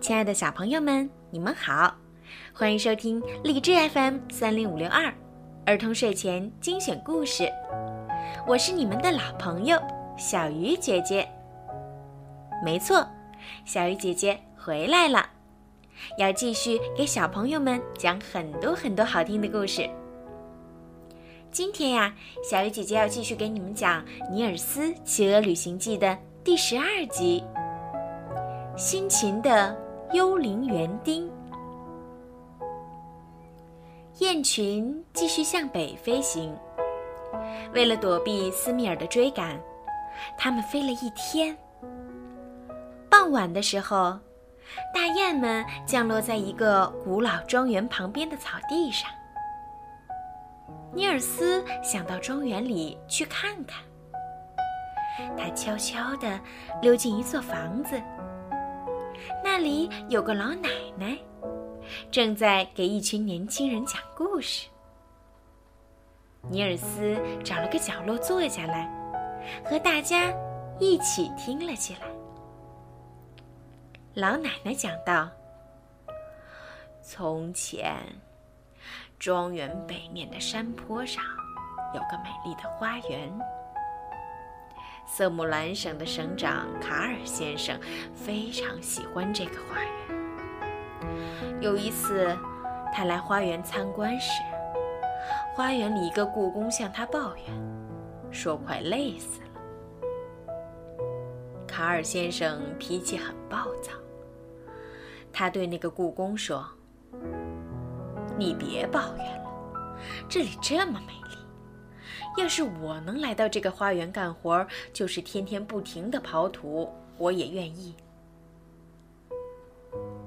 亲爱的小朋友们，你们好，欢迎收听荔枝 FM 三零五六二儿童睡前精选故事。我是你们的老朋友小鱼姐姐。没错，小鱼姐姐回来了，要继续给小朋友们讲很多很多好听的故事。今天呀，小鱼姐姐要继续给你们讲《尼尔斯骑鹅旅行记》的第十二集——辛勤的。幽灵园丁，雁群继续向北飞行。为了躲避斯密尔的追赶，它们飞了一天。傍晚的时候，大雁们降落在一个古老庄园旁边的草地上。尼尔斯想到庄园里去看看。他悄悄地溜进一座房子。那里有个老奶奶，正在给一群年轻人讲故事。尼尔斯找了个角落坐下来，和大家一起听了起来。老奶奶讲道：“从前，庄园北面的山坡上有个美丽的花园。”色木兰省的省长卡尔先生非常喜欢这个花园。有一次，他来花园参观时，花园里一个故宫向他抱怨，说快累死了。卡尔先生脾气很暴躁，他对那个故宫说：“你别抱怨了，这里这么美丽。”要是我能来到这个花园干活，就是天天不停的刨土，我也愿意。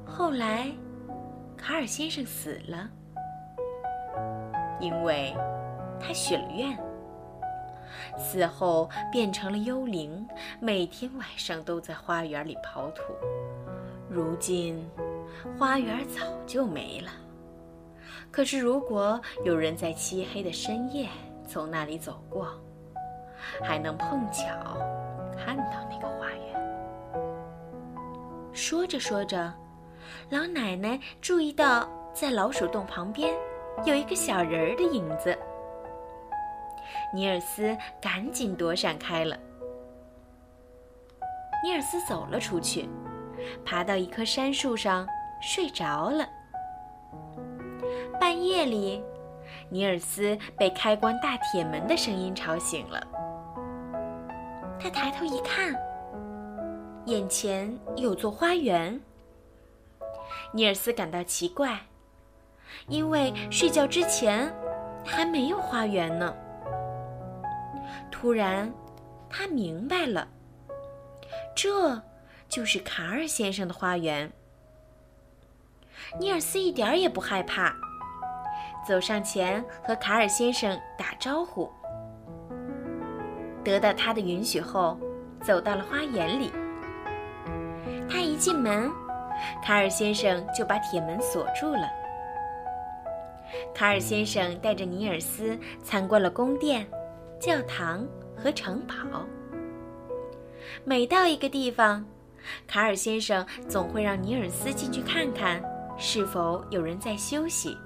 后来，卡尔先生死了，因为他许了愿。死后变成了幽灵，每天晚上都在花园里刨土。如今，花园早就没了。可是，如果有人在漆黑的深夜，从那里走过，还能碰巧看到那个花园。说着说着，老奶奶注意到在老鼠洞旁边有一个小人儿的影子。尼尔斯赶紧躲闪开了。尼尔斯走了出去，爬到一棵杉树上睡着了。半夜里。尼尔斯被开关大铁门的声音吵醒了。他抬头一看，眼前有座花园。尼尔斯感到奇怪，因为睡觉之前还没有花园呢。突然，他明白了，这就是卡尔先生的花园。尼尔斯一点也不害怕。走上前和卡尔先生打招呼，得到他的允许后，走到了花园里。他一进门，卡尔先生就把铁门锁住了。卡尔先生带着尼尔斯参观了宫殿、教堂和城堡。每到一个地方，卡尔先生总会让尼尔斯进去看看，是否有人在休息。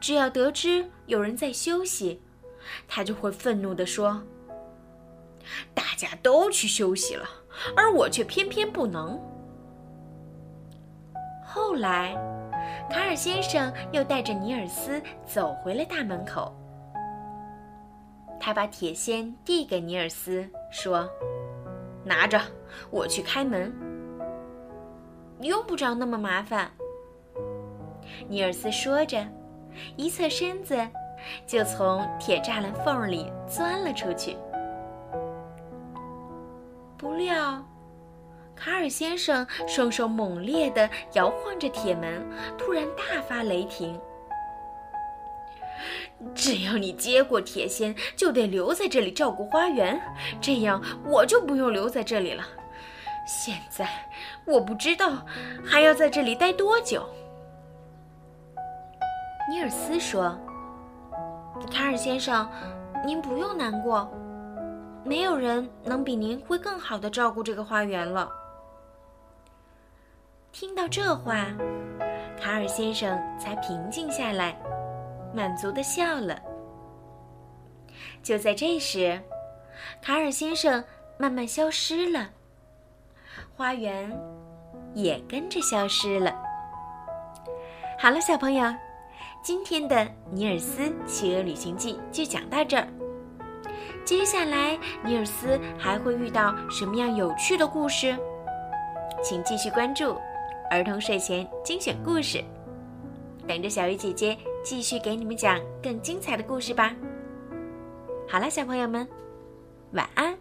只要得知有人在休息，他就会愤怒地说：“大家都去休息了，而我却偏偏不能。”后来，卡尔先生又带着尼尔斯走回了大门口。他把铁锨递给尼尔斯，说：“拿着，我去开门。用不着那么麻烦。”尼尔斯说着。一侧身子，就从铁栅栏缝里钻了出去。不料，卡尔先生双手猛烈地摇晃着铁门，突然大发雷霆：“只要你接过铁锨，就得留在这里照顾花园，这样我就不用留在这里了。现在我不知道还要在这里待多久。”尼尔斯说：“卡尔先生，您不用难过，没有人能比您会更好的照顾这个花园了。”听到这话，卡尔先生才平静下来，满足的笑了。就在这时，卡尔先生慢慢消失了，花园也跟着消失了。好了，小朋友，今天的《尼尔斯企鹅旅行记》就讲到这儿。接下来，尼尔斯还会遇到什么样有趣的故事？请继续关注儿童睡前精选故事，等着小鱼姐姐继续给你们讲更精彩的故事吧。好了，小朋友们，晚安。